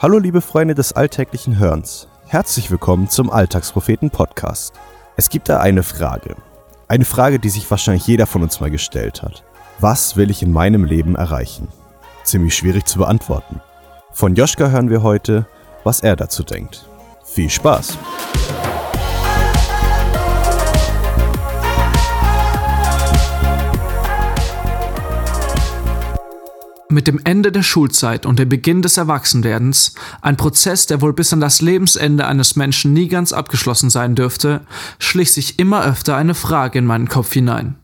Hallo liebe Freunde des alltäglichen Hörens. Herzlich willkommen zum Alltagspropheten Podcast. Es gibt da eine Frage. Eine Frage, die sich wahrscheinlich jeder von uns mal gestellt hat. Was will ich in meinem Leben erreichen? Ziemlich schwierig zu beantworten. Von Joschka hören wir heute, was er dazu denkt. Viel Spaß! Mit dem Ende der Schulzeit und dem Beginn des Erwachsenwerdens, ein Prozess, der wohl bis an das Lebensende eines Menschen nie ganz abgeschlossen sein dürfte, schlich sich immer öfter eine Frage in meinen Kopf hinein.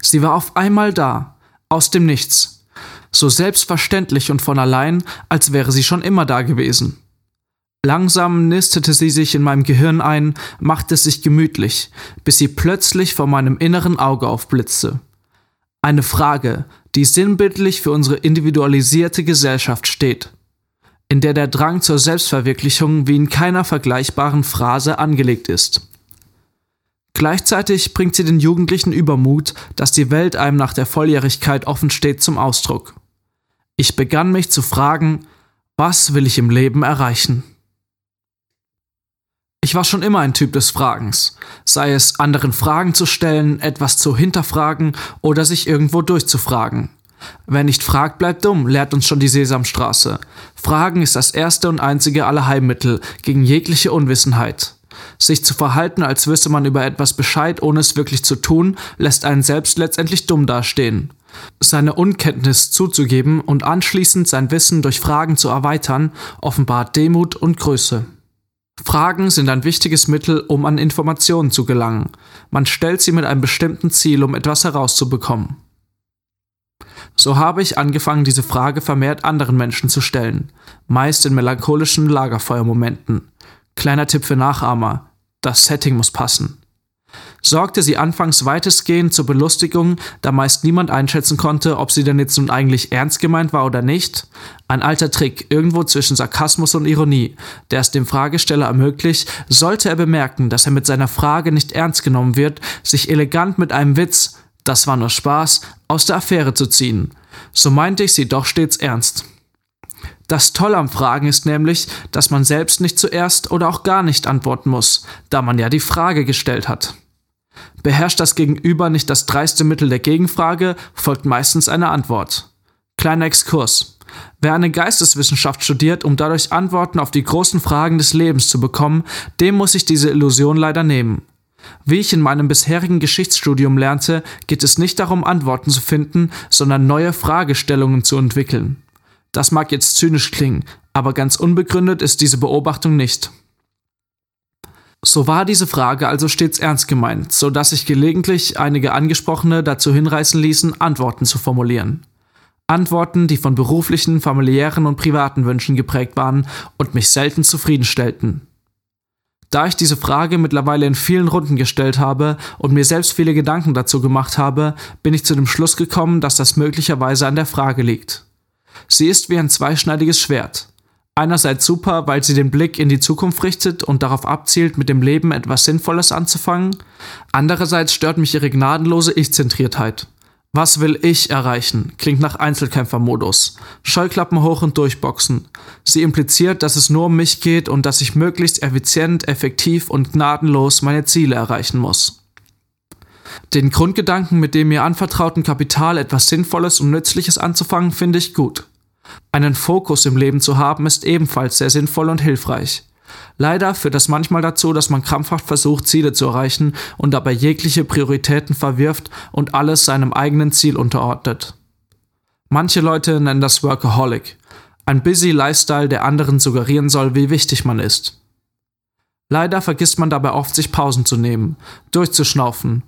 Sie war auf einmal da, aus dem Nichts, so selbstverständlich und von allein, als wäre sie schon immer da gewesen. Langsam nistete sie sich in meinem Gehirn ein, machte es sich gemütlich, bis sie plötzlich vor meinem inneren Auge aufblitzte. Eine Frage, die sinnbildlich für unsere individualisierte Gesellschaft steht, in der der Drang zur Selbstverwirklichung wie in keiner vergleichbaren Phrase angelegt ist. Gleichzeitig bringt sie den jugendlichen Übermut, dass die Welt einem nach der Volljährigkeit offen steht, zum Ausdruck. Ich begann mich zu fragen, was will ich im Leben erreichen? Ich war schon immer ein Typ des Fragens, sei es anderen Fragen zu stellen, etwas zu hinterfragen oder sich irgendwo durchzufragen. Wer nicht fragt, bleibt dumm, lehrt uns schon die Sesamstraße. Fragen ist das erste und einzige aller Heilmittel gegen jegliche Unwissenheit. Sich zu verhalten, als wüsste man über etwas Bescheid, ohne es wirklich zu tun, lässt einen selbst letztendlich dumm dastehen. Seine Unkenntnis zuzugeben und anschließend sein Wissen durch Fragen zu erweitern, offenbart Demut und Größe. Fragen sind ein wichtiges Mittel, um an Informationen zu gelangen. Man stellt sie mit einem bestimmten Ziel, um etwas herauszubekommen. So habe ich angefangen, diese Frage vermehrt anderen Menschen zu stellen, meist in melancholischen Lagerfeuermomenten. Kleiner Tipp für Nachahmer, das Setting muss passen sorgte sie anfangs weitestgehend zur Belustigung, da meist niemand einschätzen konnte, ob sie denn jetzt nun eigentlich ernst gemeint war oder nicht. Ein alter Trick, irgendwo zwischen Sarkasmus und Ironie, der es dem Fragesteller ermöglicht, sollte er bemerken, dass er mit seiner Frage nicht ernst genommen wird, sich elegant mit einem Witz, das war nur Spaß, aus der Affäre zu ziehen. So meinte ich sie doch stets ernst. Das Tolle am Fragen ist nämlich, dass man selbst nicht zuerst oder auch gar nicht antworten muss, da man ja die Frage gestellt hat. Beherrscht das Gegenüber nicht das dreiste Mittel der Gegenfrage, folgt meistens eine Antwort. Kleiner Exkurs. Wer eine Geisteswissenschaft studiert, um dadurch Antworten auf die großen Fragen des Lebens zu bekommen, dem muss ich diese Illusion leider nehmen. Wie ich in meinem bisherigen Geschichtsstudium lernte, geht es nicht darum, Antworten zu finden, sondern neue Fragestellungen zu entwickeln. Das mag jetzt zynisch klingen, aber ganz unbegründet ist diese Beobachtung nicht. So war diese Frage also stets ernst gemeint, so dass sich gelegentlich einige Angesprochene dazu hinreißen ließen, Antworten zu formulieren. Antworten, die von beruflichen, familiären und privaten Wünschen geprägt waren und mich selten zufriedenstellten. Da ich diese Frage mittlerweile in vielen Runden gestellt habe und mir selbst viele Gedanken dazu gemacht habe, bin ich zu dem Schluss gekommen, dass das möglicherweise an der Frage liegt. Sie ist wie ein zweischneidiges Schwert. Einerseits super, weil sie den Blick in die Zukunft richtet und darauf abzielt, mit dem Leben etwas Sinnvolles anzufangen. Andererseits stört mich ihre gnadenlose Ich-Zentriertheit. Was will ich erreichen? Klingt nach Einzelkämpfermodus. Scheuklappen hoch und durchboxen. Sie impliziert, dass es nur um mich geht und dass ich möglichst effizient, effektiv und gnadenlos meine Ziele erreichen muss. Den Grundgedanken, mit dem mir anvertrauten Kapital etwas Sinnvolles und Nützliches anzufangen, finde ich gut. Einen Fokus im Leben zu haben, ist ebenfalls sehr sinnvoll und hilfreich. Leider führt das manchmal dazu, dass man krampfhaft versucht, Ziele zu erreichen und dabei jegliche Prioritäten verwirft und alles seinem eigenen Ziel unterordnet. Manche Leute nennen das Workaholic, ein busy Lifestyle, der anderen suggerieren soll, wie wichtig man ist. Leider vergisst man dabei oft, sich Pausen zu nehmen, durchzuschnaufen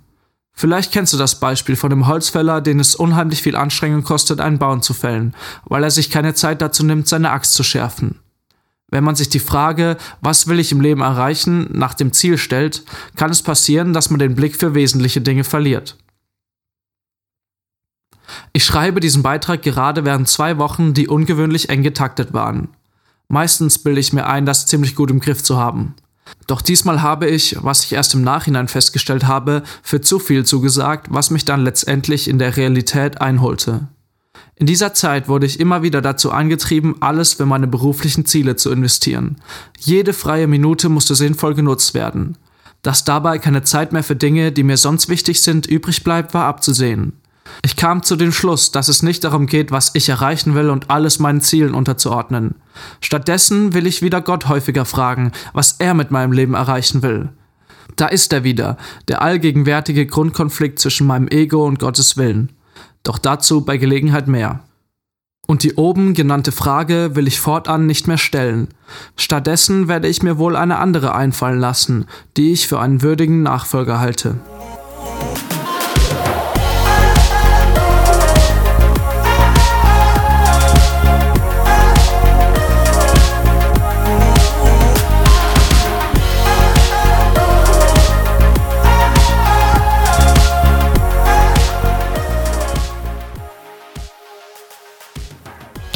Vielleicht kennst du das Beispiel von dem Holzfäller, den es unheimlich viel Anstrengung kostet, einen Baum zu fällen, weil er sich keine Zeit dazu nimmt, seine Axt zu schärfen. Wenn man sich die Frage, was will ich im Leben erreichen, nach dem Ziel stellt, kann es passieren, dass man den Blick für wesentliche Dinge verliert. Ich schreibe diesen Beitrag gerade während zwei Wochen, die ungewöhnlich eng getaktet waren. Meistens bilde ich mir ein, das ziemlich gut im Griff zu haben. Doch diesmal habe ich, was ich erst im Nachhinein festgestellt habe, für zu viel zugesagt, was mich dann letztendlich in der Realität einholte. In dieser Zeit wurde ich immer wieder dazu angetrieben, alles für meine beruflichen Ziele zu investieren. Jede freie Minute musste sinnvoll genutzt werden. Dass dabei keine Zeit mehr für Dinge, die mir sonst wichtig sind, übrig bleibt, war abzusehen. Ich kam zu dem Schluss, dass es nicht darum geht, was ich erreichen will und alles meinen Zielen unterzuordnen. Stattdessen will ich wieder Gott häufiger fragen, was er mit meinem Leben erreichen will. Da ist er wieder, der allgegenwärtige Grundkonflikt zwischen meinem Ego und Gottes Willen. Doch dazu bei Gelegenheit mehr. Und die oben genannte Frage will ich fortan nicht mehr stellen. Stattdessen werde ich mir wohl eine andere einfallen lassen, die ich für einen würdigen Nachfolger halte.